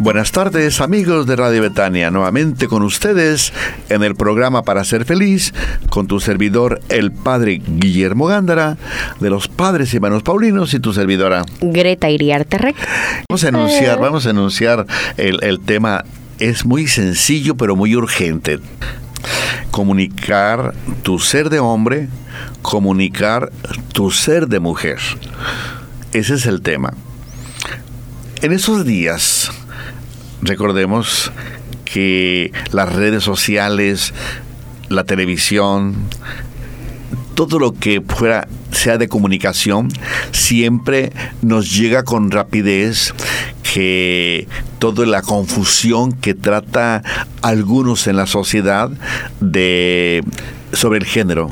Buenas tardes amigos de Radio Betania, nuevamente con ustedes en el programa Para Ser Feliz, con tu servidor el Padre Guillermo Gándara, de los Padres y Hermanos Paulinos y tu servidora Greta Iriarte Rec. Vamos a enunciar, vamos a enunciar el, el tema, es muy sencillo pero muy urgente. Comunicar tu ser de hombre, comunicar tu ser de mujer. Ese es el tema. En esos días, recordemos que las redes sociales, la televisión, todo lo que fuera sea de comunicación, siempre nos llega con rapidez que toda la confusión que trata algunos en la sociedad de sobre el género,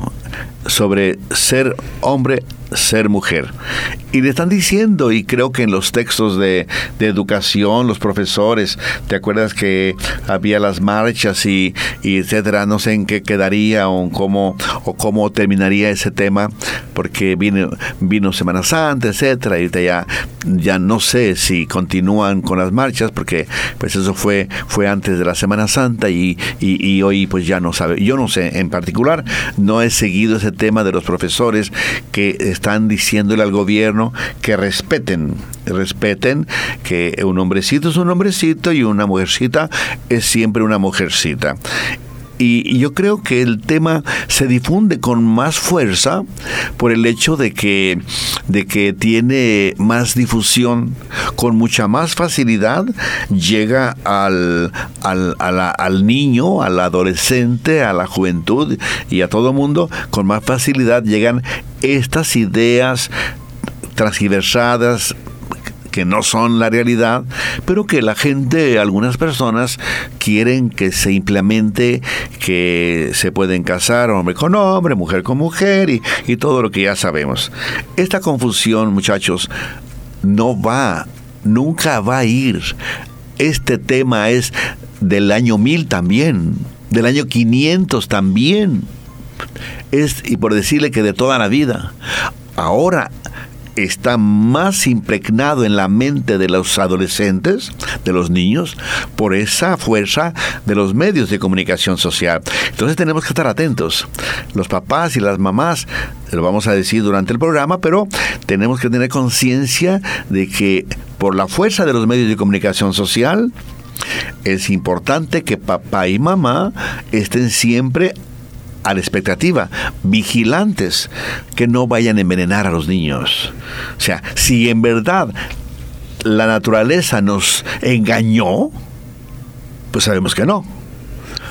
sobre ser hombre ser mujer. Y le están diciendo, y creo que en los textos de, de, educación, los profesores, ¿te acuerdas que había las marchas y, y etcétera? No sé en qué quedaría o cómo, o cómo terminaría ese tema, porque vino, vino Semana Santa, etcétera, y ya, ya no sé si continúan con las marchas, porque pues eso fue, fue antes de la Semana Santa y, y, y hoy pues ya no sabe. Yo no sé, en particular, no he seguido ese tema de los profesores que están diciéndole al gobierno que respeten, respeten que un hombrecito es un hombrecito y una mujercita es siempre una mujercita. Y, yo creo que el tema se difunde con más fuerza por el hecho de que, de que tiene más difusión, con mucha más facilidad llega al, al, al niño, al adolescente, a la juventud y a todo mundo, con más facilidad llegan estas ideas transversadas, que no son la realidad, pero que la gente, algunas personas quieren que se implemente, que se pueden casar hombre con hombre, mujer con mujer y, y todo lo que ya sabemos. Esta confusión, muchachos, no va, nunca va a ir. Este tema es del año 1000 también, del año 500 también. Es, y por decirle que de toda la vida. Ahora está más impregnado en la mente de los adolescentes, de los niños, por esa fuerza de los medios de comunicación social. Entonces tenemos que estar atentos. Los papás y las mamás, lo vamos a decir durante el programa, pero tenemos que tener conciencia de que por la fuerza de los medios de comunicación social, es importante que papá y mamá estén siempre a la expectativa, vigilantes, que no vayan a envenenar a los niños. O sea, si en verdad la naturaleza nos engañó, pues sabemos que no.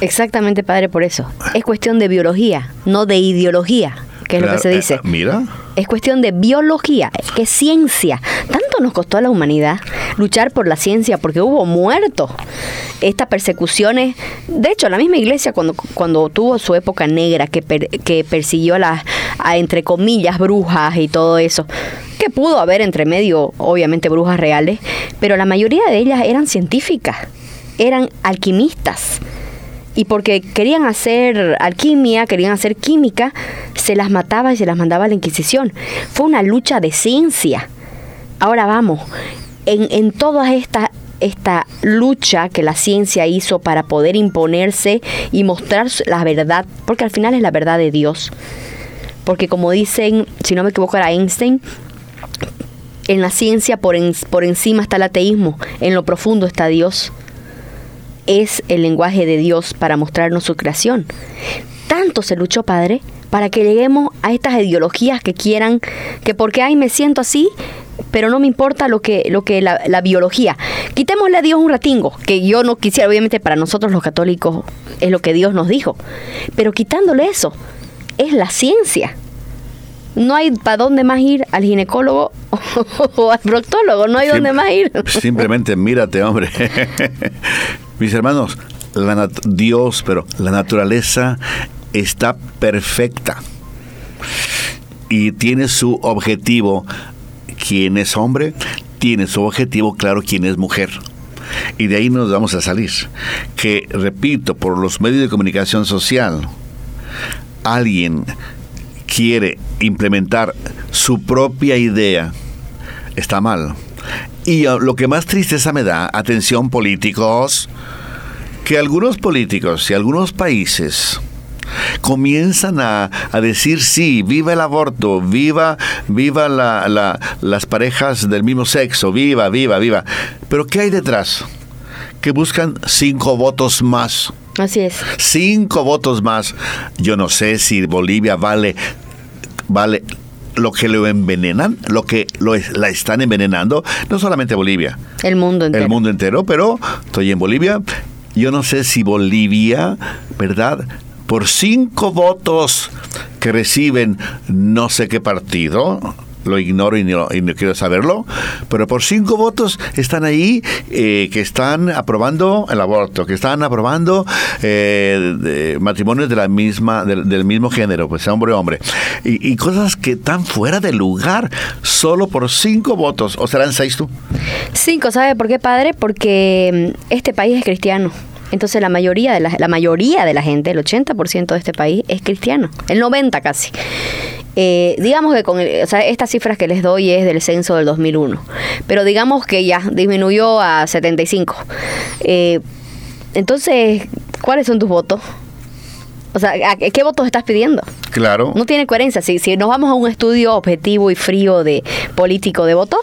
Exactamente, padre, por eso. Es cuestión de biología, no de ideología, que es lo que se dice. Eh, mira. Es cuestión de biología, que es ciencia. Tanto nos costó a la humanidad luchar por la ciencia porque hubo muertos. Estas persecuciones, de hecho, la misma iglesia cuando, cuando tuvo su época negra que, que persiguió a las, a, entre comillas, brujas y todo eso, que pudo haber entre medio, obviamente, brujas reales, pero la mayoría de ellas eran científicas, eran alquimistas y porque querían hacer alquimia, querían hacer química, se las mataba y se las mandaba a la Inquisición. Fue una lucha de ciencia. Ahora vamos, en, en toda esta, esta lucha que la ciencia hizo para poder imponerse y mostrar la verdad, porque al final es la verdad de Dios. Porque como dicen, si no me equivoco era Einstein, en la ciencia por, en, por encima está el ateísmo, en lo profundo está Dios es el lenguaje de Dios para mostrarnos su creación. Tanto se luchó, Padre, para que lleguemos a estas ideologías que quieran, que porque ay me siento así, pero no me importa lo que, lo que la, la, biología. Quitémosle a Dios un ratingo, que yo no quisiera, obviamente para nosotros los católicos es lo que Dios nos dijo, pero quitándole eso, es la ciencia. No hay para dónde más ir al ginecólogo o al proctólogo, no hay dónde más ir. Simplemente mírate, hombre. Mis hermanos, la Dios, pero la naturaleza está perfecta. y tiene su objetivo. ¿Quién es hombre? Tiene su objetivo claro quién es mujer. Y de ahí nos vamos a salir. Que, repito, por los medios de comunicación social, alguien quiere implementar su propia idea, está mal. Y lo que más tristeza me da, atención políticos, que algunos políticos y algunos países comienzan a, decir sí, viva el aborto, viva, viva las parejas del mismo sexo, viva, viva, viva. Pero ¿qué hay detrás? Que buscan cinco votos más. Así es. Cinco votos más. Yo no sé si Bolivia vale, vale lo que lo envenenan, lo que lo, la están envenenando, no solamente Bolivia. El mundo entero. El mundo entero, pero estoy en Bolivia. Yo no sé si Bolivia, ¿verdad? Por cinco votos que reciben no sé qué partido, lo ignoro y no, quiero saberlo, pero por cinco votos están ahí eh, que están aprobando el aborto, que están aprobando eh, matrimonios de la misma, del, mismo género, pues hombre hombre, y, y, cosas que están fuera de lugar solo por cinco votos, o serán seis tú. Cinco, ¿sabe por qué, padre? Porque mm, este país es cristiano. Entonces la mayoría de la, la mayoría de la gente, el 80% de este país es cristiano, el 90 casi. Eh, digamos que con estas cifras que les doy es del censo del 2001, pero digamos que ya disminuyó a 75. Eh, entonces, ¿cuáles son tus votos? O sea, ¿qué votos estás pidiendo? Claro. No tiene coherencia. Si, si nos vamos a un estudio objetivo y frío de político de voto,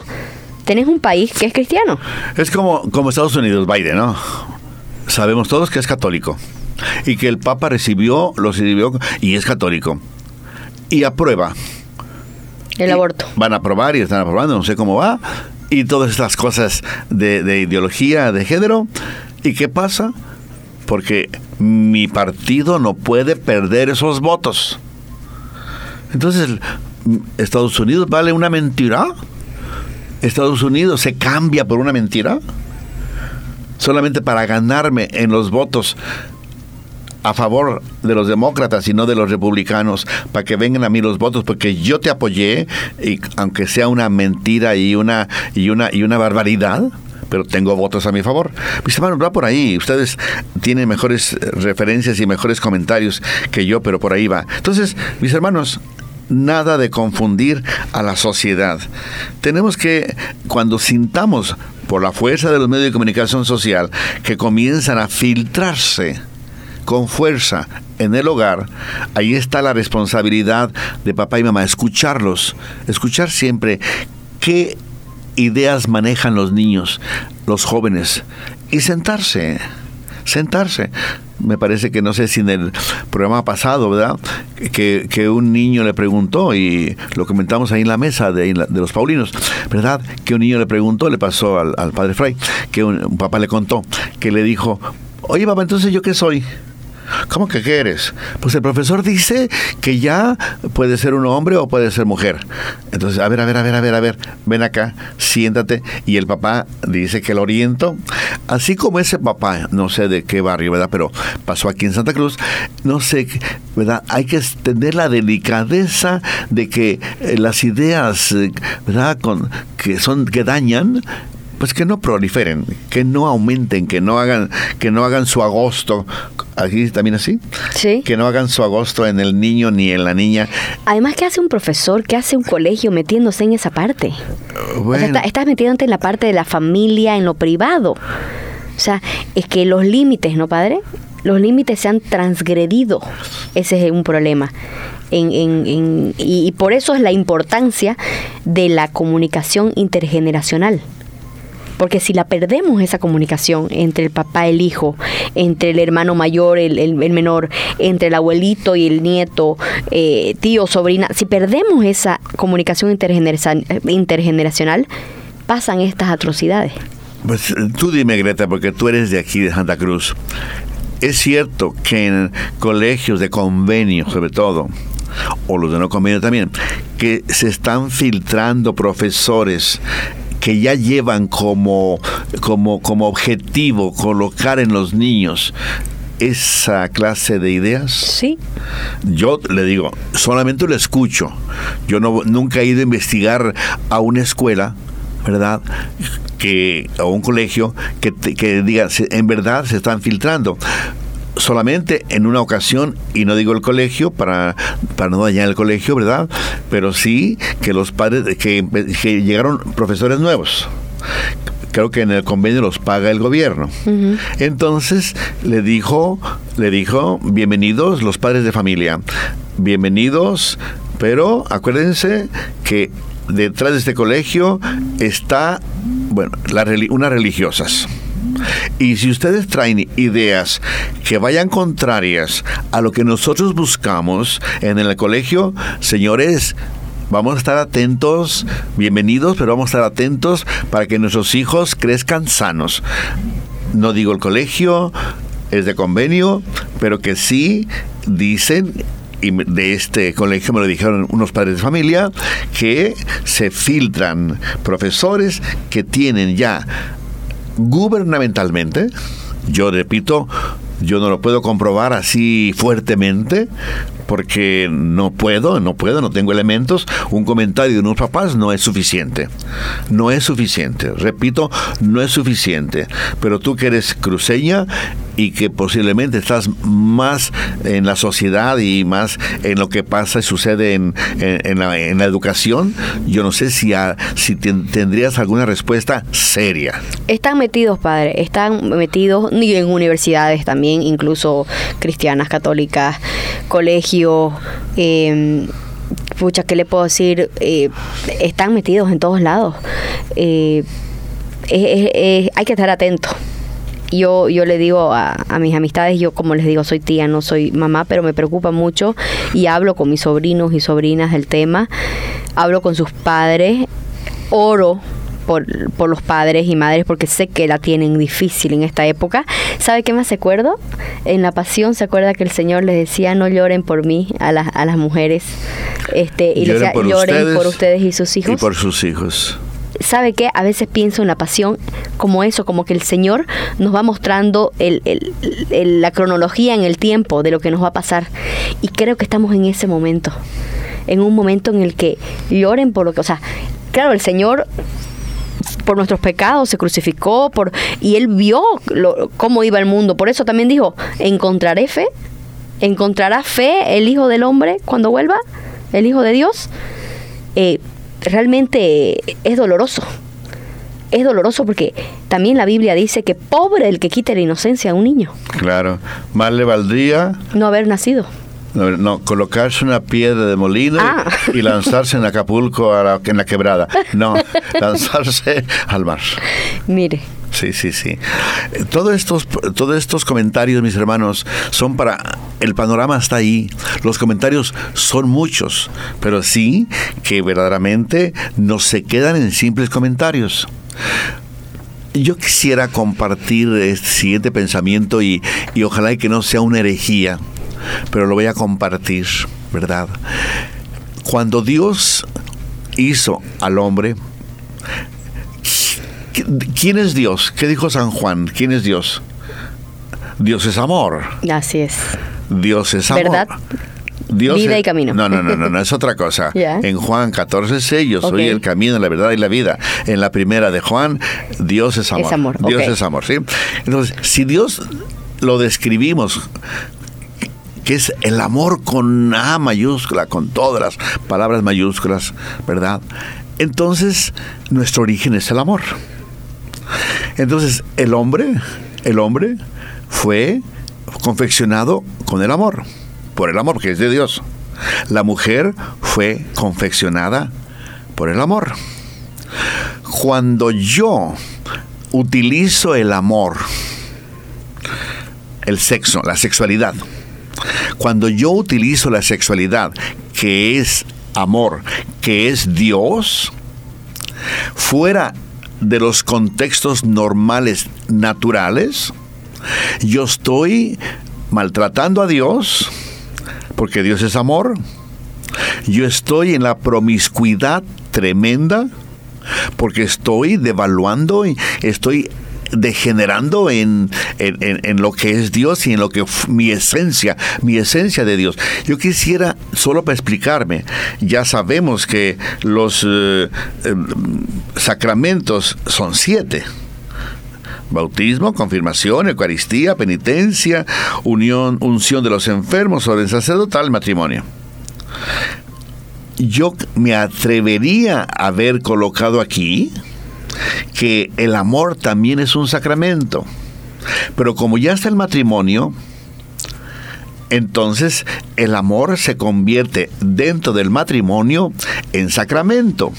tenés un país que es cristiano. Es como, como Estados Unidos, Biden, ¿no? Sabemos todos que es católico y que el Papa recibió, lo recibió y es católico y aprueba. El aborto. Van a aprobar y están aprobando, no sé cómo va. Y todas estas cosas de, ideología, de género. ¿Y qué pasa? Porque mi partido no puede perder esos votos. Entonces, ¿Estados Unidos vale una mentira? ¿Estados Unidos se cambia por una mentira? Solamente para ganarme en los votos a favor de los demócratas y no de los republicanos para que vengan a mí los votos porque yo te apoyé y aunque sea una mentira y una y una y una barbaridad pero tengo votos a mi favor. Mis hermanos, va por ahí. Ustedes tienen mejores referencias y mejores comentarios que yo, pero por ahí va. Entonces, mis hermanos, nada de confundir a la sociedad. Tenemos que, cuando sintamos por la fuerza de los medios de comunicación social que comienzan a filtrarse, con fuerza en el hogar, ahí está la responsabilidad de papá y mamá, escucharlos, escuchar siempre qué ideas manejan los niños, los jóvenes, y sentarse, sentarse. Me parece que no sé si en el programa pasado, ¿verdad? Que, que un niño le preguntó, y lo comentamos ahí en la mesa de, de los Paulinos, ¿verdad? Que un niño le preguntó, le pasó al, padre Fray, que un papá le contó, que le dijo, oye papá, entonces yo qué soy? ¿Cómo que qué eres? Pues el profesor dice que ya puede ser un hombre o puede ser mujer. Entonces, a ver, a ver, a ver, a ver, a ver, ven acá, siéntate. Y el papá dice que lo oriento. Así como ese papá, no sé de qué barrio, ¿verdad? Pero pasó aquí en Santa Cruz, no sé, ¿verdad? Hay que tener la delicadeza de que eh, las ideas, eh, ¿verdad? Que son, que dañan, pues que no proliferen, que no aumenten, que no hagan, que no hagan su agosto, aquí también así, sí. que no hagan su agosto en el niño ni en la niña. Además, ¿qué hace un profesor? ¿Qué hace un colegio metiéndose en esa parte? estás metiéndote en la parte de la familia, en lo privado. O sea, es que los límites, ¿no, padre? Los límites se han transgredido. Ese es un problema. En, en, y por eso es la importancia de la comunicación intergeneracional. Porque si la perdemos esa comunicación entre el papá y el hijo, entre el hermano mayor, el, el, menor, entre el abuelito y el nieto, eh, tío, sobrina, si perdemos esa comunicación intergeneracional, pasan estas atrocidades. Pues tú dime, Greta, porque tú eres de aquí, de Santa Cruz. Es cierto que en colegios de convenio, sobre todo, o los de no convenio también, que se están filtrando profesores que ya llevan como, como, como objetivo colocar en los niños esa clase de ideas? Sí. Yo le digo, solamente lo escucho. Yo no, nunca he ido a investigar a una escuela, ¿verdad? Que, a un colegio que, que diga, "Se- en verdad se están filtrando. Solamente en una ocasión, y no digo el colegio para, para no dañar el colegio, ¿verdad? Pero sí que los padres, que, que llegaron profesores nuevos creo que en el convenio los paga el gobierno. Entonces le dijo, le dijo, bienvenidos los padres de familia, bienvenidos, pero acuérdense que detrás de este colegio está, bueno, la unas religiosas. Y si ustedes traen ideas que vayan contrarias a lo que nosotros buscamos en el colegio, señores, vamos a estar atentos, bienvenidos, pero vamos a estar atentos para que nuestros hijos crezcan sanos. No digo el colegio, es de convenio, pero que sí dicen y de este colegio me lo dijeron unos padres de familia, que se filtran profesores que tienen ya gubernamentalmente, yo repito, yo no lo puedo comprobar así fuertemente, porque no puedo, no puedo, no tengo elementos. Un comentario de unos papás no es suficiente. No es suficiente. Repito, no es suficiente. Pero tú que eres cruceña y que posiblemente estás más en la sociedad y más en lo que pasa y sucede en, en- en la, en la educación, yo no sé si, a- si ten- tendrías alguna respuesta seria. Están metidos, padre, están metidos y en universidades también, incluso cristianas, católicas, colegios, eh, pucha, ¿qué le puedo decir? Eh, están metidos en todos lados. Eh, hay que estar atento. Yo, yo le digo a, a mis amistades, yo como les digo, soy tía, no soy mamá, pero me preocupa mucho y hablo con mis sobrinos y sobrinas del tema, hablo con sus padres, oro por, por los padres y madres porque sé que la tienen difícil en esta época. ¿Sabe qué me hace acuerdo? En la pasión se acuerda que el Señor les decía no lloren por mí a las, a las mujeres este, y les decía lloren por ustedes y sus hijos. Y por sus hijos. ¿Sabe qué? A veces pienso en la pasión como eso, como que el Señor nos va mostrando la cronología en el tiempo de lo que nos va a pasar. Y creo que estamos en ese momento. En un momento en el que lloren por lo que... O sea, claro, el Señor por nuestros pecados se crucificó por y él vio cómo iba el mundo. Por eso también dijo, ¿encontraré fe? ¿Encontrará fe el Hijo del Hombre cuando vuelva? ¿El Hijo de Dios? Eh, realmente es doloroso. Es doloroso porque también la Biblia dice que pobre el que quite la inocencia a un niño, Claro. Más le valdría no haber nacido. no, no, colocarse una piedra de molino Ah. y lanzarse en Acapulco a la- en la quebrada. No, lanzarse al mar. Mire, Sí, sí, sí. Todos estos, todos estos comentarios, mis hermanos, son para... El panorama está ahí. Los comentarios son muchos, pero sí que verdaderamente no se quedan en simples comentarios. Yo quisiera compartir este siguiente pensamiento y, y ojalá y que no sea una herejía, pero lo voy a compartir, ¿verdad? Cuando Dios hizo al hombre, ¿quién es Dios? ¿Qué dijo San Juan? ¿Quién es Dios? Dios es amor. así es. Dios es amor. ¿Verdad? Dios Vida es- y camino. No, no, no, no, no, es otra cosa. En Juan 14, 6, yo soy el camino, la verdad y la vida. En la primera de Juan, Dios es amor. Es amor, Dios es amor, ¿sí? Entonces, si Dios lo describimos que es el amor con A mayúscula, con todas las palabras mayúsculas, ¿verdad? Entonces, nuestro origen es el amor. Entonces, el hombre, el hombre fue confeccionado con el amor, por el amor que es de Dios. La mujer fue confeccionada por el amor. Cuando yo utilizo el amor, el sexo, la sexualidad, cuando yo utilizo la sexualidad, que es amor, que es Dios, fuera de los contextos normales, naturales, yo estoy maltratando a Dios, porque Dios es amor, yo estoy en la promiscuidad tremenda, porque estoy devaluando y estoy degenerando en, en, lo que es Dios y en lo que mi esencia, mi esencia de Dios. Yo quisiera, solo para explicarme, ya sabemos que los eh, em, sacramentos son siete bautismo, confirmación, Eucaristía, penitencia, unión, unción de los enfermos, orden sacerdotal, matrimonio. Yo me atrevería a haber colocado aquí que el amor también es un sacramento. Pero como ya está el matrimonio, entonces el amor se convierte dentro del matrimonio en sacramento.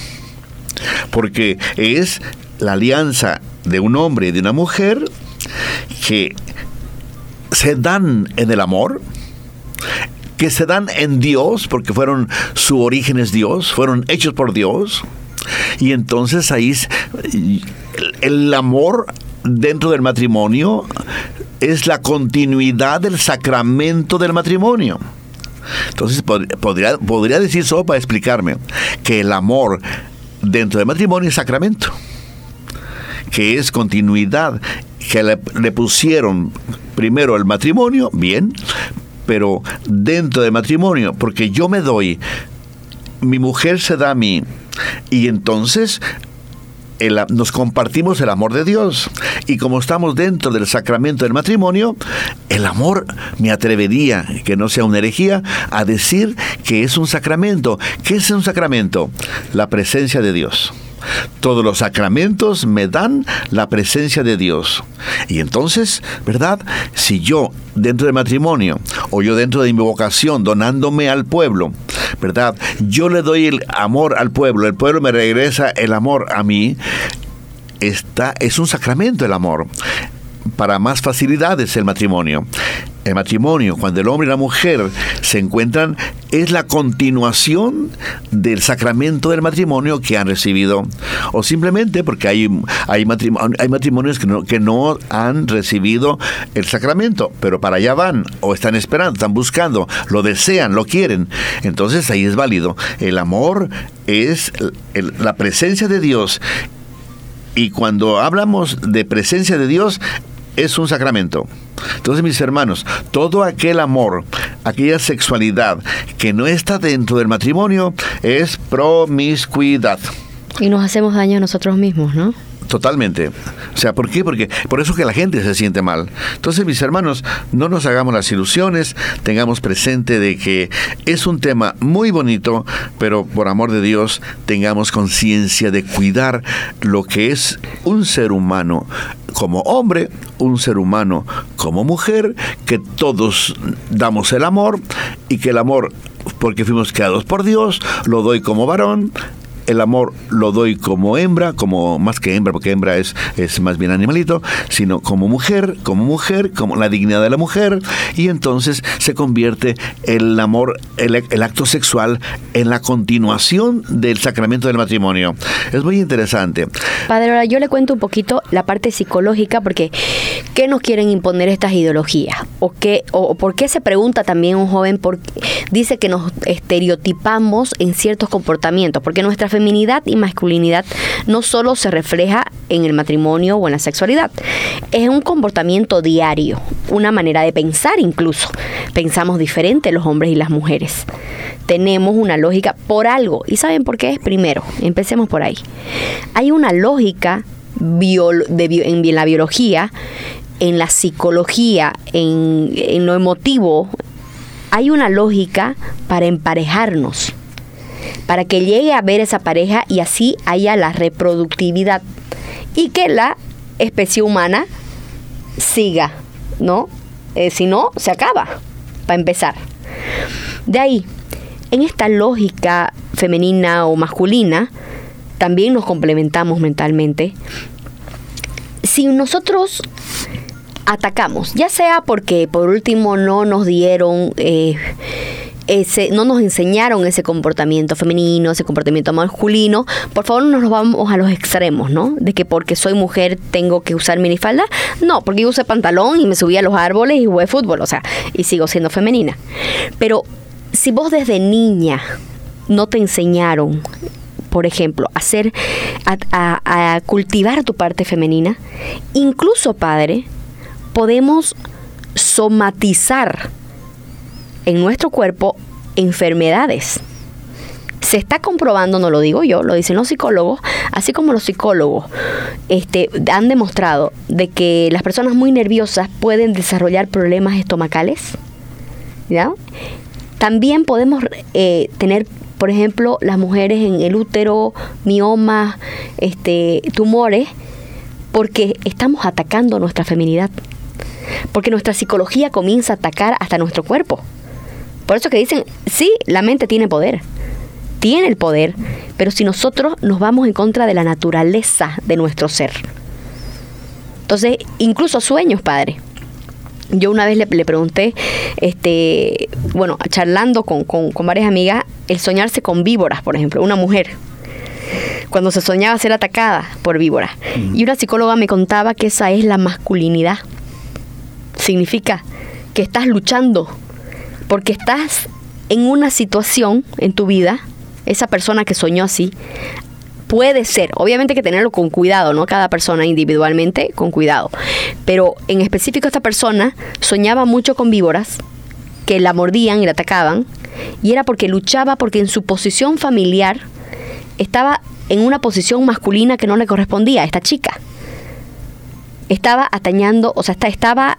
Porque es la alianza de un hombre y de una mujer que se dan en el amor, que se dan en Dios, porque fueron, su origen es Dios, fueron hechos por Dios. Y entonces ahí el amor dentro del matrimonio es la continuidad del sacramento del matrimonio. Entonces podría, podría decir solo para explicarme que el amor dentro del matrimonio es sacramento que es continuidad, que le, pusieron primero el matrimonio, bien, pero dentro del matrimonio, porque yo me doy, mi mujer se da a mí, y entonces nos compartimos el amor de Dios. Y como estamos dentro del sacramento del matrimonio, el amor me atrevería, que no sea una herejía, a decir que es un sacramento. ¿Qué es un sacramento? La presencia de Dios. Todos los sacramentos me dan la presencia de Dios. Y entonces, ¿verdad? Si yo dentro del matrimonio o yo dentro de mi vocación donándome al pueblo, ¿verdad? Yo le doy el amor al pueblo, el pueblo me regresa el amor a mí. Está, es un sacramento el amor para más facilidades el matrimonio. El matrimonio, cuando el hombre y la mujer se encuentran, es la continuación del sacramento del matrimonio que han recibido. O simplemente porque hay, hay, hay matrimonios que no, que no han recibido el sacramento, pero para allá van, o están esperando, están buscando, lo desean, lo quieren. Entonces ahí es válido. El amor es la presencia de Dios y cuando hablamos de presencia de Dios, es un sacramento. Entonces, mis hermanos, todo aquel amor, aquella sexualidad que no está dentro del matrimonio es promiscuidad. Y nos hacemos daño a nosotros mismos, ¿no? Totalmente. O sea, ¿por qué? Porque por eso que la gente se siente mal. Entonces, mis hermanos, no nos hagamos las ilusiones, tengamos presente de que es un tema muy bonito, pero por amor de Dios, tengamos conciencia de cuidar lo que es un ser humano como hombre, un ser humano como mujer, que todos damos el amor y que el amor porque fuimos creados por Dios, lo doy como varón, el amor lo doy como hembra, como más que hembra, porque hembra es, es más bien animalito, sino como mujer, como mujer, como la dignidad de la mujer, y entonces se convierte el amor, el, el acto sexual en la continuación del sacramento del matrimonio. Es muy interesante. Padre, ahora yo le cuento un poquito la parte psicológica, porque ¿qué nos quieren imponer estas ideologías? ¿O, qué, o por qué se pregunta también un joven, por, dice que nos estereotipamos en ciertos comportamientos? Porque nuestra feminidad y masculinidad no solo se refleja en el matrimonio o en la sexualidad, es un comportamiento diario, una manera de pensar incluso. Pensamos diferente los hombres y las mujeres. Tenemos una lógica por algo. ¿Y saben por qué es? Primero, empecemos por ahí. Hay una lógica en la biología, en la psicología, en, en lo emotivo, hay una lógica para emparejarnos para que llegue a ver esa pareja y así haya la reproductividad y que la especie humana siga, ¿no? Eh, si no, se acaba, para empezar. De ahí, en esta lógica femenina o masculina, también nos complementamos mentalmente. Si nosotros atacamos, ya sea porque por último no nos dieron eh, ese, no nos enseñaron ese comportamiento femenino, ese comportamiento masculino, por favor no nos vamos a los extremos, ¿no? De que porque soy mujer tengo que usar minifalda. No, porque yo usé pantalón y me subí a los árboles y jugué fútbol, o sea, y sigo siendo femenina. Pero si vos desde niña no te enseñaron por ejemplo, hacer, a, a cultivar tu parte femenina, incluso, padre, podemos somatizar en nuestro cuerpo enfermedades. Se está comprobando, no lo digo yo, lo dicen los psicólogos, así como los psicólogos este, han demostrado de que las personas muy nerviosas pueden desarrollar problemas estomacales. ¿ya? También podemos eh, tener, por ejemplo, las mujeres en el útero, miomas, este, tumores, porque estamos atacando nuestra feminidad. Porque nuestra psicología comienza a atacar hasta nuestro cuerpo. Por eso que dicen, sí, la mente tiene poder, tiene el poder, pero si nosotros nos vamos en contra de la naturaleza de nuestro ser. Entonces, incluso sueños, padre. Yo una vez le, pregunté, este, bueno, charlando con, con, con varias amigas, el soñarse con víboras, por ejemplo, una mujer cuando se soñaba ser atacada por víboras. Y una psicóloga me contaba que esa es la masculinidad. Significa que estás luchando porque estás en una situación en tu vida, esa persona que soñó así, puede ser, obviamente hay que tenerlo con cuidado, ¿no? Cada persona individualmente con cuidado. Pero en específico esta persona soñaba mucho con víboras que la mordían y la atacaban, y era porque luchaba porque en su posición familiar estaba en una posición masculina que no le correspondía a esta chica. Estaba atañando, o sea, estaba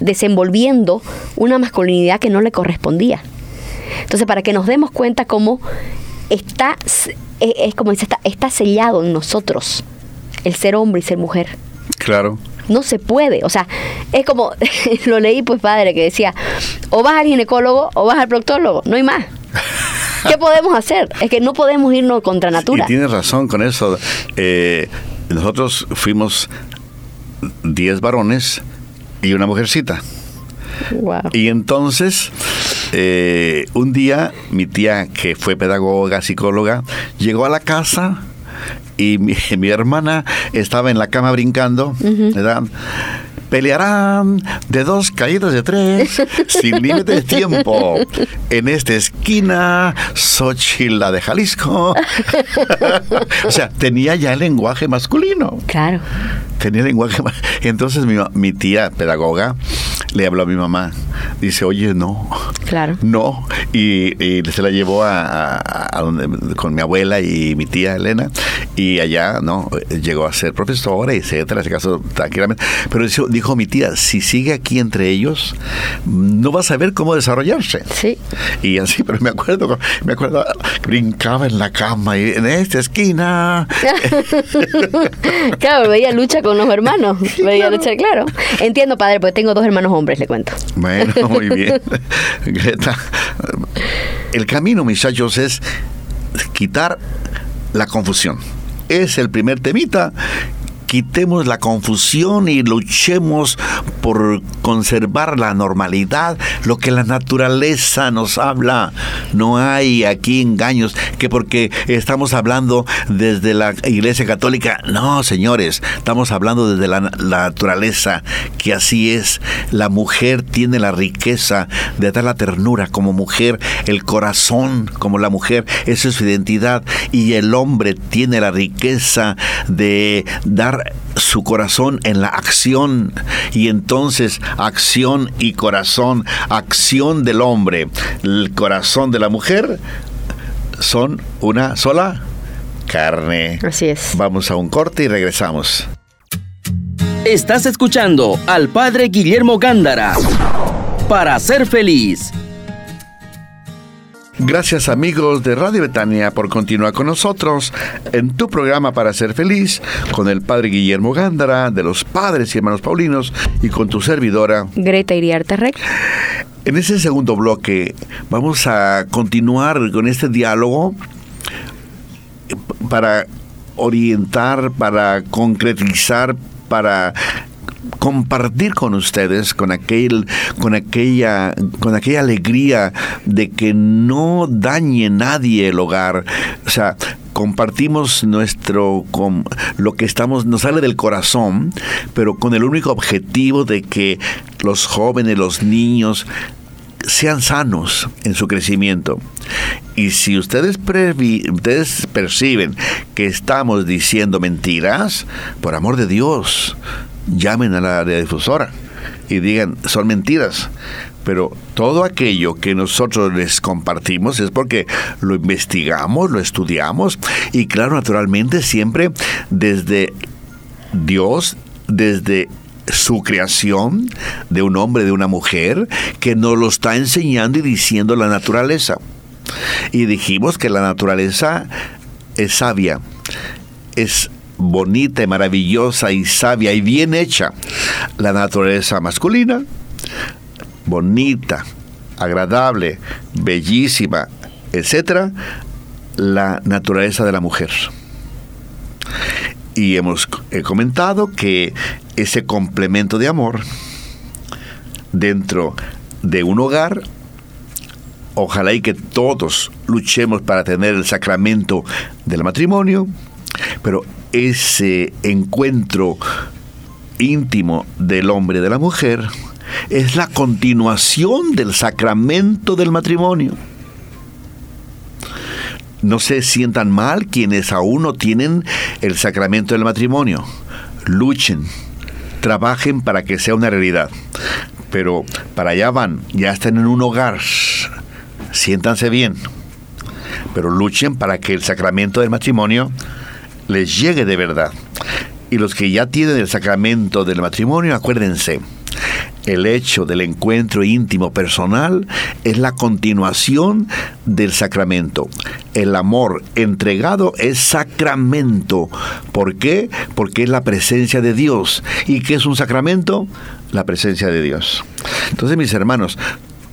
desenvolviendo una masculinidad que no le correspondía. Entonces, para que nos demos cuenta cómo está, es, como dice, está, está sellado en nosotros el ser hombre y ser mujer. Claro. No se puede, o sea, es como, lo leí pues padre, que decía, o vas al ginecólogo o vas al proctólogo, no hay más. ¿Qué podemos hacer? Es que no podemos irnos contra natura. Y tienes razón con eso. Eh, nosotros fuimos 10 varones y una mujercita. Y entonces, eh, un día, mi tía, que fue pedagoga, psicóloga, llegó a la casa y mi, hermana estaba en la cama brincando, ¿verdad? Pelearán de dos caídas de tres sin límite de tiempo. En esta esquina, Xochitl, la de Jalisco. o sea, tenía ya el lenguaje masculino. Claro tenía lenguaje. Entonces mi, mi, tía, pedagoga, le habló a mi mamá. Dice, oye, no. Claro. No. Y, se la llevó a, donde, con mi abuela y mi tía Elena. Y allá, ¿no? Llegó a ser profesora, etcétera. Ese caso, tranquilamente. Pero dijo, mi tía, si sigue aquí entre ellos, no va a saber cómo desarrollarse. Sí. Y así, pero me acuerdo, me acuerdo, brincaba en la cama y en esta esquina. claro, veía lucha con los hermanos. Veía lucha, claro. Entiendo, padre, porque tengo dos hermanos hombres, le cuento. Bueno, muy bien. Greta, el camino, muchachos, es quitar la confusión. Es el primer temita quitemos la confusión y luchemos por conservar la normalidad, lo que la naturaleza nos habla. No hay aquí engaños, que porque estamos hablando desde la Iglesia Católica, no, señores, estamos hablando desde la, naturaleza, que así es. La mujer tiene la riqueza de dar la ternura como mujer, el corazón como la mujer, esa es su identidad, y el hombre tiene la riqueza de dar su corazón en la acción y entonces acción y corazón, acción del hombre, el corazón de la mujer son una sola carne. Así es. Vamos a un corte y regresamos. Estás escuchando al padre Guillermo Gándara para ser feliz. Gracias amigos de Radio Betania por continuar con nosotros en tu programa para ser feliz con el Padre Guillermo Gándara de los Padres y Hermanos Paulinos y con tu servidora Greta Iriarte Rec. En ese segundo bloque vamos a continuar con este diálogo para orientar, para concretizar, para compartir con ustedes con aquel con aquella con aquella alegría de que no dañe nadie el hogar. O sea compartimos nuestro con lo que estamos nos sale del corazón pero con el único objetivo de que los jóvenes los niños sean sanos en su crecimiento. Y si ustedes, ustedes perciben que estamos diciendo mentiras, por amor de Dios, llamen a la radiodifusora y digan, son mentiras. Pero todo aquello que nosotros les compartimos es porque lo investigamos, lo estudiamos y claro, naturalmente siempre desde Dios, desde su creación de un hombre, de una mujer, que nos lo está enseñando y diciendo la naturaleza. Y dijimos que la naturaleza es sabia, es bonita y maravillosa y sabia y bien hecha. La naturaleza masculina, bonita, agradable, bellísima, etcétera, la naturaleza de la mujer. Y hemos eh, comentado que ese complemento de amor dentro de un hogar, ojalá y que todos luchemos para tener el sacramento del matrimonio, pero ese encuentro íntimo del hombre y de la mujer es la continuación del sacramento del matrimonio. No se sientan mal quienes aún no tienen el sacramento del matrimonio. Luchen, trabajen para que sea una realidad. Pero para allá van, ya están en un hogar. Siéntanse bien. Pero luchen para que el sacramento del matrimonio les llegue de verdad. Y los que ya tienen el sacramento del matrimonio, acuérdense, el hecho del encuentro íntimo personal es la continuación del sacramento. El amor entregado es sacramento. ¿Por qué? Porque es la presencia de Dios. ¿Y qué es un sacramento? La presencia de Dios. Entonces, mis hermanos,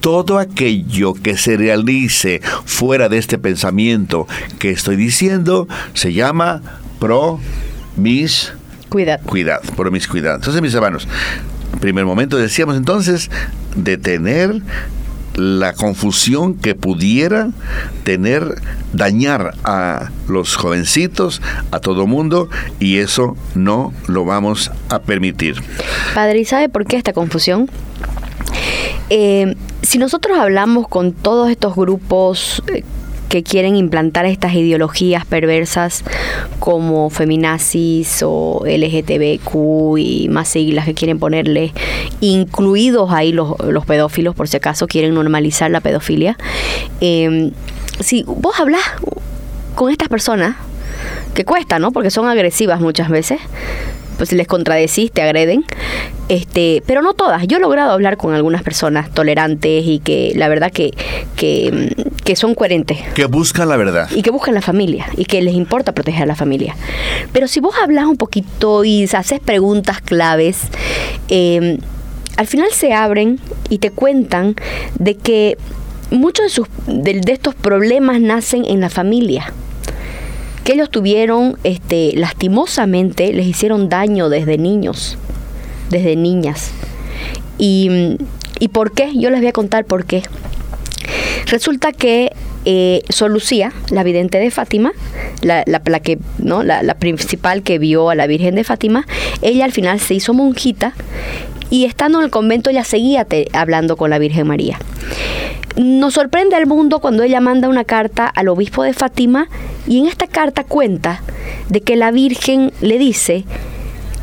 todo aquello que se realice fuera de este pensamiento que estoy diciendo se llama promis Cuidado. cuidado, promiscuidad. Entonces, mis hermanos, primer momento decíamos entonces detener la confusión que pudiera tener, dañar a los jovencitos, a todo mundo, y eso no lo vamos a permitir. Padre, ¿y sabe por qué esta confusión? Eh, si nosotros hablamos con todos estos grupos eh, que quieren implantar estas ideologías perversas como feminazis o LGTBQ y más siglas que quieren ponerle, incluidos ahí los, los pedófilos, por si acaso quieren normalizar la pedofilia. Eh, si vos hablas con estas personas, que cuesta, ¿no? Porque son agresivas muchas veces. Pues si les contradecís, te agreden. Este, pero no todas. Yo he logrado hablar con algunas personas tolerantes y que la verdad que, que, que son coherentes Que buscan la verdad. y que buscan la familia y que les importa proteger a la familia. Pero si vos hablas un poquito y haces preguntas claves, eh, al final se abren y te cuentan de que muchos de, sus, de, de estos problemas nacen en la familia que ellos tuvieron, este, lastimosamente, les hicieron daño desde niños, desde niñas. Y, ¿Y por qué? Yo les voy a contar por qué. Resulta que eh, Sor Lucía, la vidente de Fátima, la, que, ¿no? La, la, principal que vio a la Virgen de Fátima, ella al final se hizo monjita y estando en el convento ella seguía te, hablando con la Virgen María. Nos sorprende al mundo cuando ella manda una carta al obispo de Fátima y en esta carta cuenta de que la Virgen le dice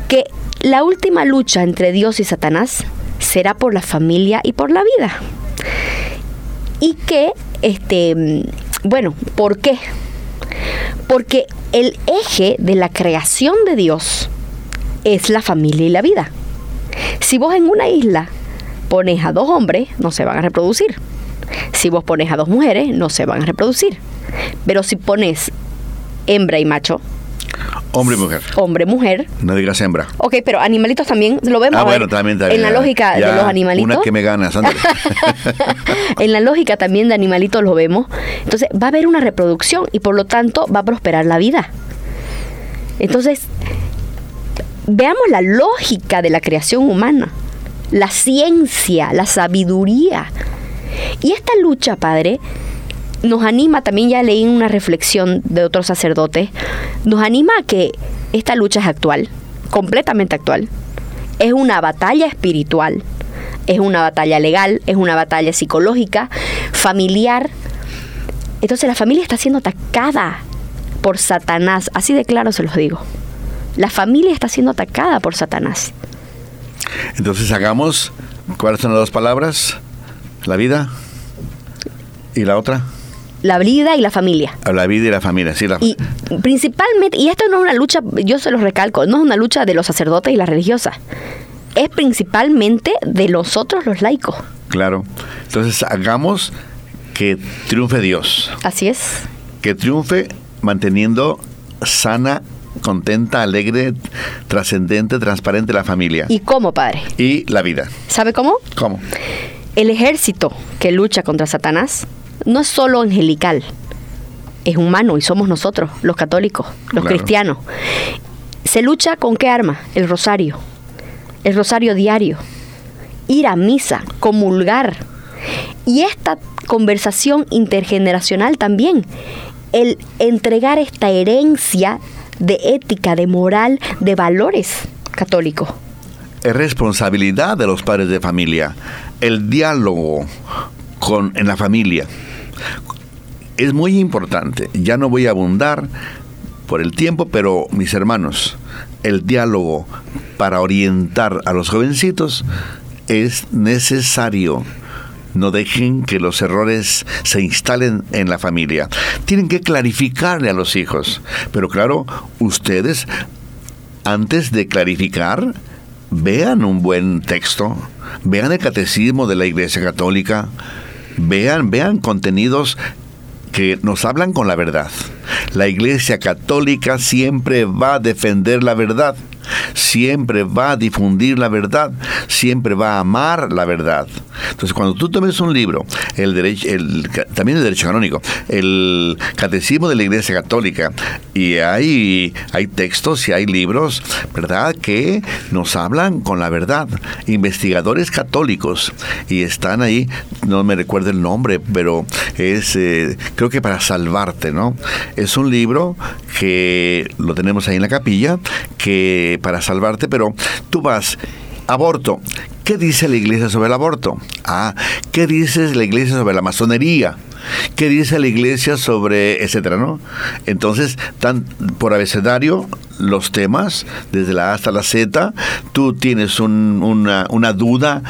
que la última lucha entre Dios y Satanás será por la familia y por la vida. Y que, este, bueno, ¿por qué? Porque el eje de la creación de Dios es la familia y la vida. Si vos en una isla pones a dos hombres, no se van a reproducir. Si vos pones a dos mujeres, no se van a reproducir. Pero si pones hembra y macho, Hombre y mujer. Hombre, mujer. No digas hembra. Ok, pero animalitos también lo vemos. Ah, bueno, también, también. En la lógica ya, de los animalitos. Una que me ganas, en la lógica también de animalitos lo vemos. Entonces va a haber una reproducción y por lo tanto va a prosperar la vida. Entonces, veamos la lógica de la creación humana, la ciencia, la sabiduría. Y esta lucha, Padre, nos anima, también ya leí una reflexión de otro sacerdote, nos anima a que esta lucha es actual, completamente actual. Es una batalla espiritual, es una batalla legal, es una batalla psicológica, familiar, Entonces la familia está siendo atacada por Satanás. Así de claro se los digo. La familia está siendo atacada por Satanás. Entonces hagamos, ¿cuáles son las dos palabras? La vida y la otra. La vida y la familia. La vida y la familia, sí. La... Y principalmente, y esto no es una lucha, yo se los recalco, no es una lucha de los sacerdotes y las religiosas. Es principalmente de nosotros los laicos. Claro. Entonces hagamos que triunfe Dios. Así es. Que triunfe manteniendo sana contenta, alegre, trascendente, transparente la familia. ¿Y cómo, padre? Y la vida. ¿Sabe cómo? ¿Cómo? El ejército que lucha contra Satanás no es solo angelical, es humano y somos nosotros, los católicos, los Claro. cristianos. ¿Se lucha con qué arma? El rosario. El rosario diario. Ir a misa, comulgar. Y esta conversación intergeneracional también. El entregar esta herencia de ética, de moral, de valores católicos. Es responsabilidad de los padres de familia. El diálogo con, en la familia es muy importante. Ya no voy a abundar por el tiempo, pero mis hermanos, el diálogo para orientar a los jovencitos es necesario. No dejen que los errores se instalen en la familia. Tienen que clarificarle a los hijos. Pero claro, ustedes, antes de clarificar, vean un buen texto, vean el catecismo de la Iglesia Católica, vean, vean contenidos que nos hablan con la verdad. La Iglesia Católica siempre va a defender la verdad, siempre va a difundir la verdad, siempre va a amar la verdad. Entonces, cuando tú tomes un libro, el derecho, el, también el derecho canónico, el catecismo de la Iglesia Católica, y hay, hay textos y hay libros, ¿verdad?, que nos hablan con la verdad. Investigadores católicos, y están ahí, no me recuerdo el nombre, pero es, eh, creo que para salvarte, ¿no? Es un libro que lo tenemos ahí en la capilla, que para salvarte, pero tú vas, aborto. ¿Qué dice la iglesia sobre el aborto? Ah, ¿qué dice la iglesia sobre la masonería? ¿Qué dice la iglesia sobre, etcétera, no? Entonces, tan por abecedario los temas, desde la A hasta la Z, tú tienes un- una, una duda,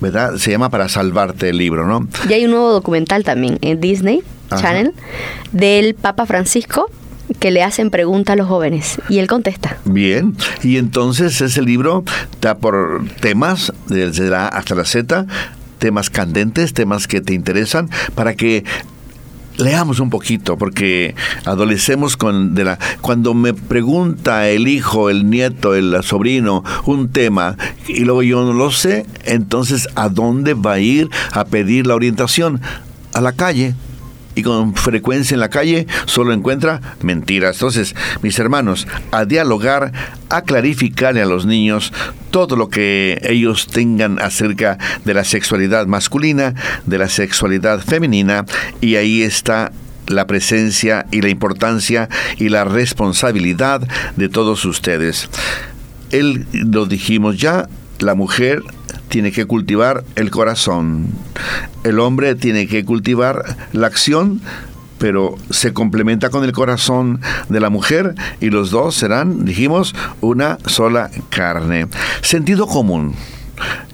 ¿verdad? Se llama Para salvarte el libro, ¿no? Y hay un nuevo documental también en Disney Ajá. Channel del Papa Francisco que le hacen preguntas a los jóvenes y él contesta. Bien, y entonces ese libro está por temas, desde la hasta la Z, temas candentes, temas que te interesan, para que leamos un poquito, porque adolecemos con de la cuando me pregunta el hijo, el nieto, el sobrino un tema y luego yo no lo sé, entonces ¿a dónde va a ir a pedir la orientación? A la calle y con frecuencia en la calle solo encuentra mentiras. Entonces, mis hermanos, a dialogar, a clarificarle a los niños todo lo que ellos tengan acerca de la sexualidad masculina, de la sexualidad femenina, y ahí está la presencia y la importancia y la responsabilidad de todos ustedes. Él lo dijimos ya, la mujer tiene que cultivar el corazón. El hombre tiene que cultivar la acción, pero se complementa con el corazón de la mujer y los dos serán, dijimos, una sola carne. Sentido común.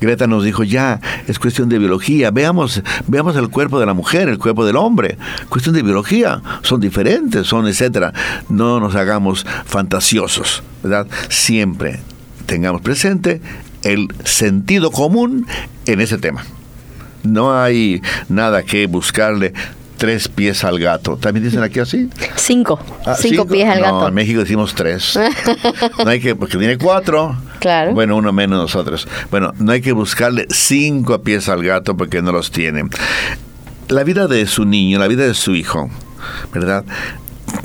Greta nos dijo, ya, es cuestión de biología, veamos, veamos el cuerpo de la mujer, el cuerpo del hombre, cuestión de biología, son diferentes, son etcétera. No nos hagamos fantasiosos, ¿verdad? Siempre tengamos presente el sentido común en ese tema. No hay nada que buscarle tres pies al gato. ¿También dicen aquí así? Cinco. Ah, cinco, pies al No, gato. en México decimos tres. No hay que, porque tiene cuatro. Claro. Bueno, uno menos nosotros. Bueno, no hay que buscarle cinco pies al gato porque no los tiene. La vida de su niño, la vida de su hijo, ¿verdad?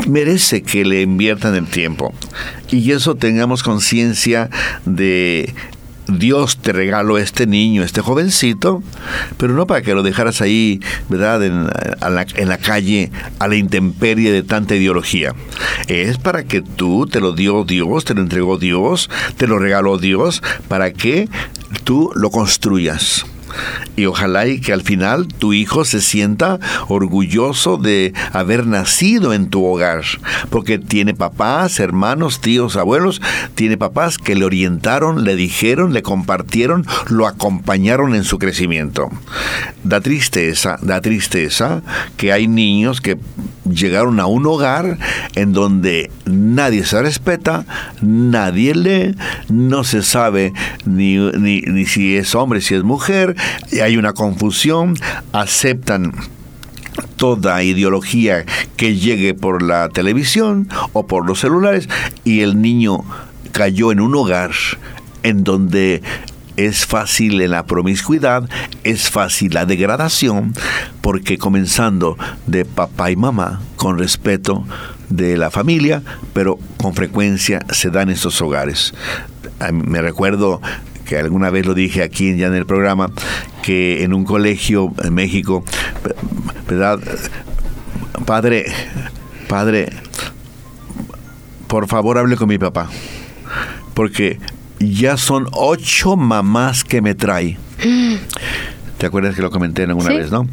merece que le inviertan el tiempo. Y eso tengamos conciencia de Dios te regaló este niño, este jovencito, pero no para que lo dejaras ahí, ¿verdad? En, la calle, a la intemperie de tanta ideología. Es para que tú te lo dio Dios, te lo entregó Dios, te lo regaló Dios, para que tú lo construyas. Y ojalá y que al final tu hijo se sienta orgulloso de haber nacido en tu hogar, porque tiene papás, hermanos, tíos, abuelos, tiene papás que le orientaron, le dijeron, le compartieron, lo acompañaron en su crecimiento. Da tristeza, da tristeza que hay niños que llegaron a un hogar en donde nadie se respeta, nadie lee, no se sabe ni, ni, si es hombre, si es mujer, hay una confusión, aceptan toda ideología que llegue por la televisión o por los celulares y el niño cayó en un hogar en donde es fácil la promiscuidad, es fácil la degradación, porque comenzando de papá y mamá, con respeto de la familia, pero con frecuencia se dan estos hogares. Me recuerdo que alguna vez lo dije aquí ya en el programa, que en un colegio en México, ¿verdad? Padre, padre, por favor hable con mi papá, porque ya son ocho mamás que me trae. ¿Te acuerdas que lo comenté alguna vez, no?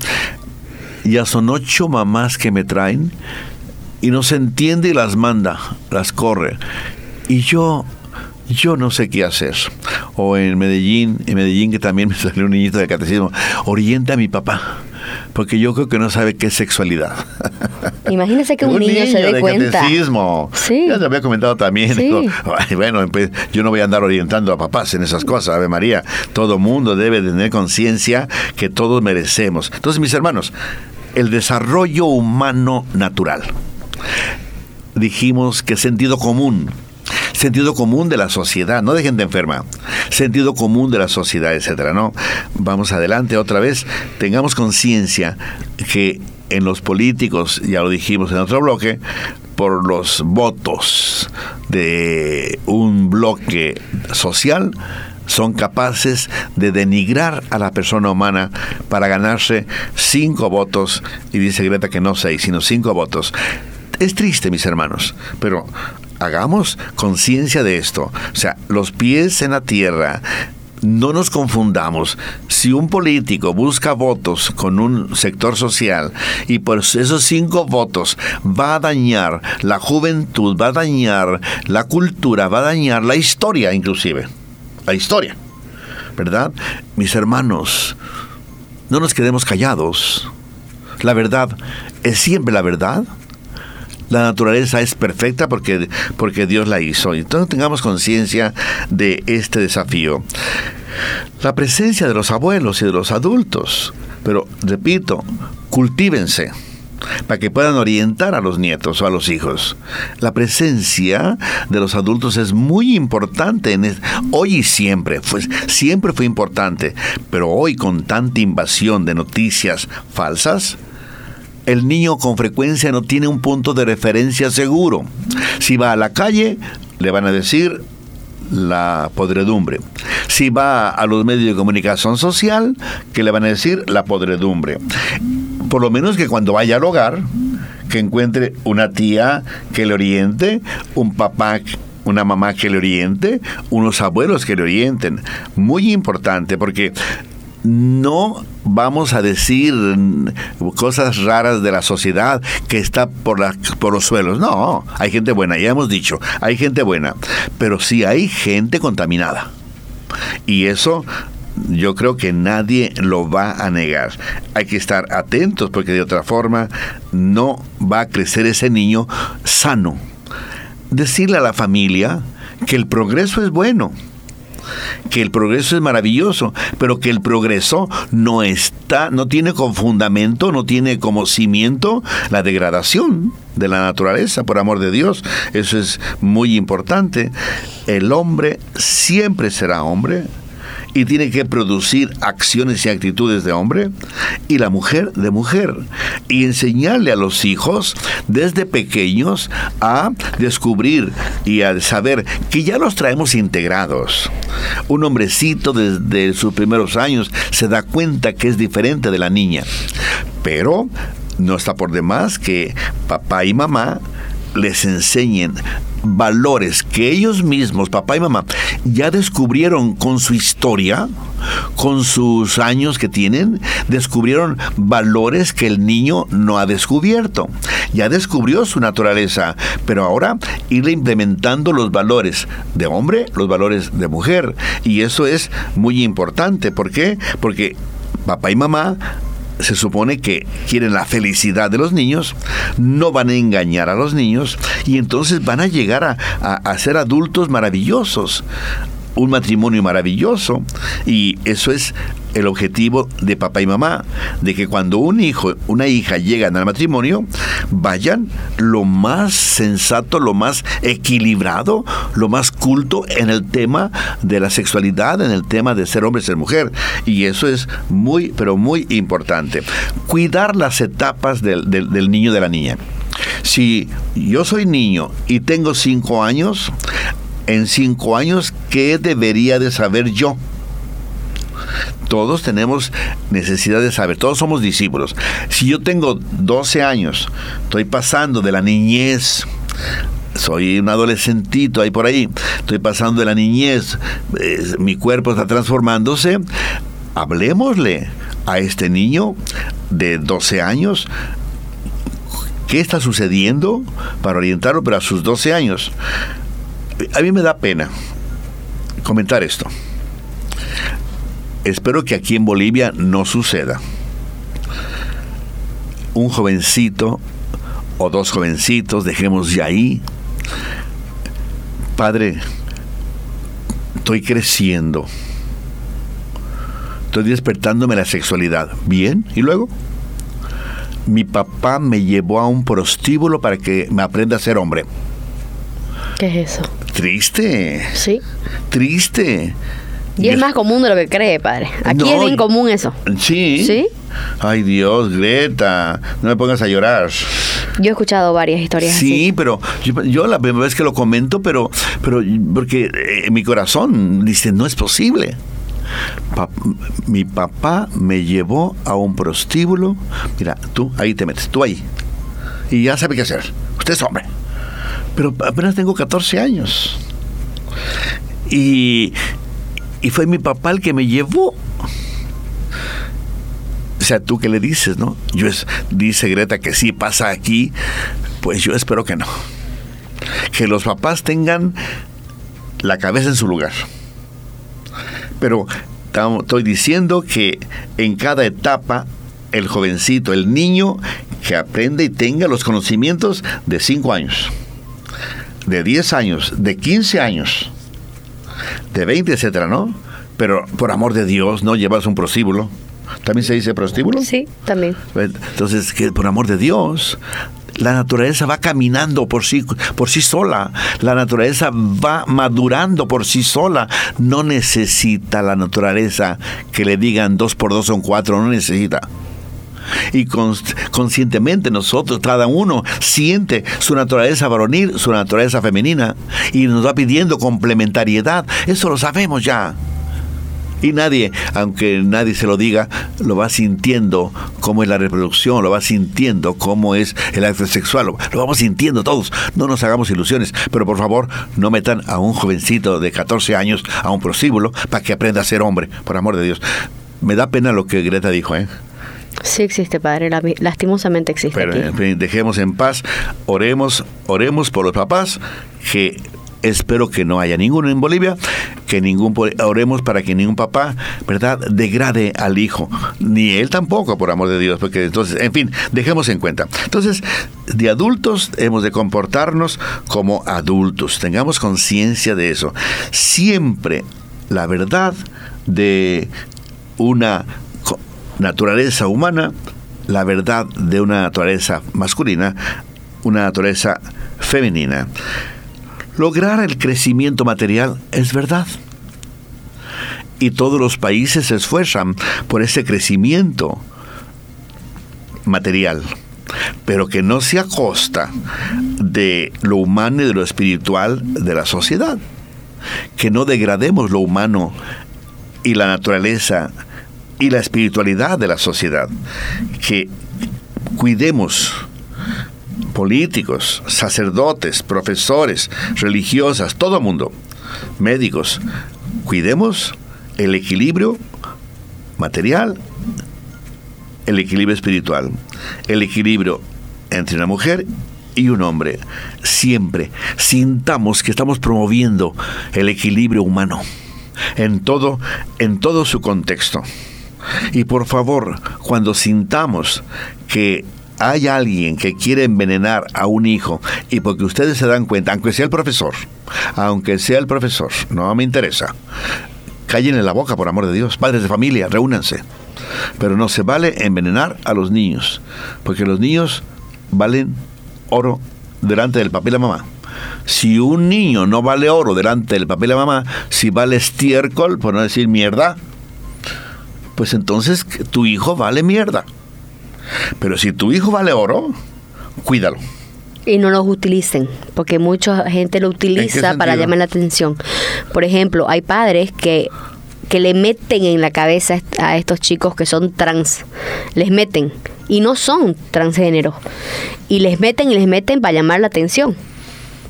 Ya son ocho mamás que me traen y no se entiende y las manda, las corre. Y yo, yo no sé qué hacer. O en Medellín, en Medellín que también me salió un niñito de catecismo, orienta a mi papá porque yo creo que no sabe qué es sexualidad. Imagínese que un, niño, se dé de cuenta. Catecismo. Sí. Ya te había comentado también. bueno, pues, yo no voy a andar orientando a papás en esas cosas, Ave María. Todo mundo debe tener conciencia que todos merecemos. Entonces, mis hermanos, el desarrollo humano natural. Dijimos que sentido común sentido común de la sociedad, no de gente enferma, sentido común de la sociedad, etcétera, ¿no? Vamos adelante otra vez, tengamos conciencia que en los políticos, ya lo dijimos en otro bloque, por los votos de un bloque social, son capaces de denigrar a la persona humana para ganarse cinco votos, y dice Greta que no seis, sino cinco votos. Es triste, mis hermanos, pero hagamos conciencia de esto. O sea, los pies en la tierra, no nos confundamos. Si un político busca votos con un sector social y por esos cinco votos va a dañar la juventud, va a dañar la cultura, va a dañar la historia inclusive. La historia. ¿Verdad? Mis hermanos, no nos quedemos callados. La verdad es siempre la verdad la naturaleza es perfecta porque, porque Dios la hizo. Entonces tengamos conciencia de este desafío. La presencia de los abuelos y de los adultos. Pero, repito, cultívense para que puedan orientar a los nietos o a los hijos. La presencia de los adultos es muy importante en hoy y siempre, siempre fue importante, pero hoy con tanta invasión de noticias falsas, el niño con frecuencia no tiene un punto de referencia seguro. Si va a la calle, le van a decir la podredumbre. Si va a los medios de comunicación social, que le van a decir la podredumbre. Por lo menos que cuando vaya al hogar, que encuentre una tía que le oriente, un papá una mamá que le oriente, unos abuelos que le orienten. Muy importante porque no vamos a decir cosas raras de la sociedad que está por, la, por los suelos. No, hay gente buena, ya hemos dicho, hay gente buena, pero sí hay gente contaminada. Y eso yo creo que nadie lo va a negar. Hay que estar atentos porque de otra forma no va a crecer ese niño sano. Decirle a la familia que el progreso es bueno que el progreso es maravilloso, pero que el progreso no está, no tiene como fundamento, no tiene como cimiento la degradación de la naturaleza, por amor de Dios. Eso es muy importante. El hombre siempre será hombre, y tiene que producir acciones y actitudes de hombre y la mujer de mujer y enseñarle a los hijos desde pequeños a descubrir y a saber que ya los traemos integrados. Un hombrecito desde sus primeros años se da cuenta que es diferente de la niña, pero no está por demás que papá y mamá les enseñen valores que ellos mismos, papá y mamá, ya descubrieron con su historia, con sus años que tienen, descubrieron valores que el niño no ha descubierto. Ya descubrió su naturaleza, pero ahora irle implementando los valores de hombre, los valores de mujer. Y eso es muy importante. ¿Por qué? Porque papá y mamá se supone que quieren la felicidad de los niños, no van a engañar a los niños y entonces van a llegar a, ser adultos maravillosos un matrimonio maravilloso y eso es el objetivo de papá y mamá, de que cuando un hijo, una hija llegan al matrimonio, vayan lo más sensato, lo más equilibrado, lo más culto en el tema de la sexualidad, en el tema de ser hombre y ser mujer. Y eso es muy, pero muy importante. Cuidar las etapas del, del niño de la niña. Si yo soy niño y tengo cinco años, en cinco años, ¿qué debería de saber yo? Todos tenemos necesidad de saber, todos somos discípulos. Si yo tengo 12 años, estoy pasando de la niñez soy un adolescentito ahí por ahí, estoy pasando de la niñez, mi cuerpo está transformándose, hablemosle a este niño de 12 años qué está sucediendo para orientarlo, pero a sus 12 años. A mí me da pena comentar esto. Espero que aquí en Bolivia no suceda. Un jovencito o dos jovencitos, dejemos ya ahí. Padre, estoy creciendo. Estoy despertándome la sexualidad. Bien, ¿y luego? Mi papá me llevó a un prostíbulo para que me aprenda a ser hombre. ¿Qué es eso? Triste. Sí. Triste. Y es más común de lo que cree, padre. Aquí es bien común eso. Sí. Sí. Ay Dios, Greta, no me pongas a llorar. Yo he escuchado varias historias. Sí, pero yo, la primera vez que lo comento, pero, pero porque eh, mi corazón dice no es posible. mi papá me llevó a un prostíbulo. Mira, tú ahí te metes, tú ahí. Y ya sabe qué hacer. Usted es hombre pero apenas tengo 14 años. Y, y fue mi papá el que me llevó. O sea, tú qué le dices, ¿no? Yo es, dice Greta que sí pasa aquí, pues yo espero que no. Que los papás tengan la cabeza en su lugar. Pero estoy diciendo que en cada etapa el jovencito, el niño, que aprende y tenga los conocimientos de 5 años de 10 años, de 15 años, de 20, etcétera, ¿no? Pero por amor de Dios, no llevas un prostíbulo. ¿También se dice prostíbulo? Sí, también. Entonces, que por amor de Dios, la naturaleza va caminando por sí, por sí sola. La naturaleza va madurando por sí sola. No necesita la naturaleza que le digan dos por dos son cuatro, no necesita y conscientemente nosotros, cada uno, siente su naturaleza varonil, su naturaleza femenina y nos va pidiendo complementariedad. Eso lo sabemos ya. Y nadie, aunque nadie se lo diga, lo va sintiendo cómo es la reproducción, lo va sintiendo cómo es el acto sexual, lo, vamos sintiendo todos. No nos hagamos ilusiones, pero por favor, no metan a un jovencito de 14 años a un prostíbulo para que aprenda a ser hombre, por amor de Dios. Me da pena lo que Greta dijo, ¿eh? Sí existe, Padre, lastimosamente existe. Pero dejemos en paz, oremos, oremos por los papás, que espero que no haya ninguno en Bolivia, que ningún oremos para que ningún papá, ¿verdad?, degrade al hijo, ni él tampoco, por amor de Dios, porque entonces, en fin, dejemos en cuenta. Entonces, de adultos hemos de comportarnos como adultos, tengamos conciencia de eso. Siempre la verdad de una naturaleza humana, la verdad de una naturaleza masculina, una naturaleza femenina. Lograr el crecimiento material es verdad. Y todos los países se esfuerzan por ese crecimiento material, pero que no se acosta de lo humano y de lo espiritual de la sociedad. Que no degrademos lo humano y la naturaleza y la espiritualidad de la sociedad. Que cuidemos políticos, sacerdotes, profesores, religiosas, todo mundo, médicos, cuidemos el equilibrio material, el equilibrio espiritual, el equilibrio entre una mujer y un hombre. Siempre sintamos que estamos promoviendo el equilibrio humano en todo, en todo su contexto. Y por favor, cuando sintamos que hay alguien que quiere envenenar a un hijo y porque ustedes se dan cuenta, aunque sea el profesor, aunque sea el profesor, no me interesa, callen en la boca por amor de Dios, padres de familia, reúnanse. Pero no se vale envenenar a los niños, porque los niños valen oro delante del papel de mamá. Si un niño no vale oro delante del papel de mamá, si vale estiércol, por no decir mierda, pues entonces tu hijo vale mierda. Pero si tu hijo vale oro, cuídalo. Y no los utilicen, porque mucha gente lo utiliza para llamar la atención. Por ejemplo, hay padres que, que le meten en la cabeza a estos chicos que son trans, les meten, y no son transgénero, y les meten y les meten para llamar la atención.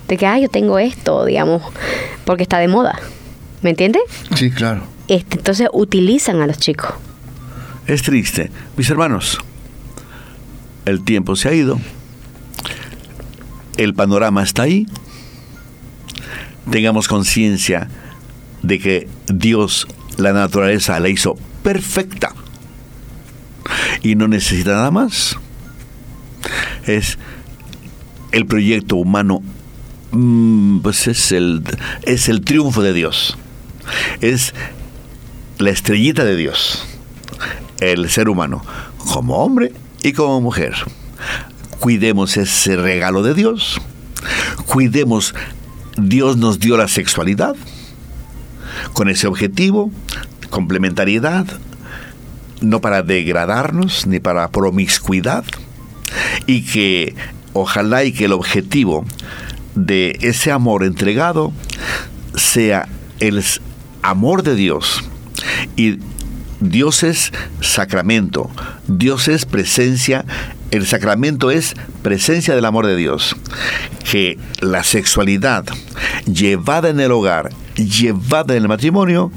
De que, ah, yo tengo esto, digamos, porque está de moda. ¿Me entiendes? Sí, claro. Este, entonces utilizan a los chicos. Es triste. Mis hermanos, el tiempo se ha ido, el panorama está ahí, tengamos conciencia de que Dios, la naturaleza, la hizo perfecta y no necesita nada más. Es el proyecto humano, mm, pues es el, es el triunfo de Dios, es la estrellita de Dios, el ser humano, como hombre y como mujer. Cuidemos ese regalo de Dios. Cuidemos, Dios nos dio la sexualidad con ese objetivo, complementariedad, no para degradarnos ni para promiscuidad, y que ojalá y que el objetivo de ese amor entregado sea el amor de Dios y Dios es sacramento, Dios es presencia, el sacramento es presencia del amor de Dios. Que la sexualidad llevada en el hogar, llevada en el matrimonio,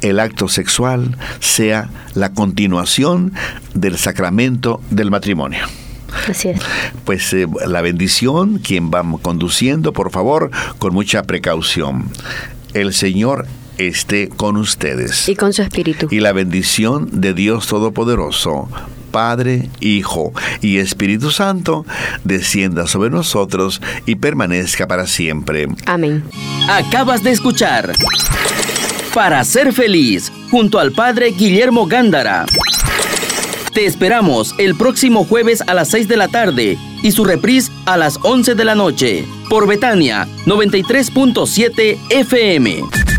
el acto sexual sea la continuación del sacramento del matrimonio. Así es. Pues eh, la bendición, quien va conduciendo, por favor, con mucha precaución. El Señor esté con ustedes. Y con su espíritu. Y la bendición de Dios Todopoderoso, Padre, Hijo y Espíritu Santo, descienda sobre nosotros y permanezca para siempre. Amén. Acabas de escuchar Para ser feliz, junto al Padre Guillermo Gándara. Te esperamos el próximo jueves a las 6 de la tarde y su reprise a las 11 de la noche por Betania 93.7 FM.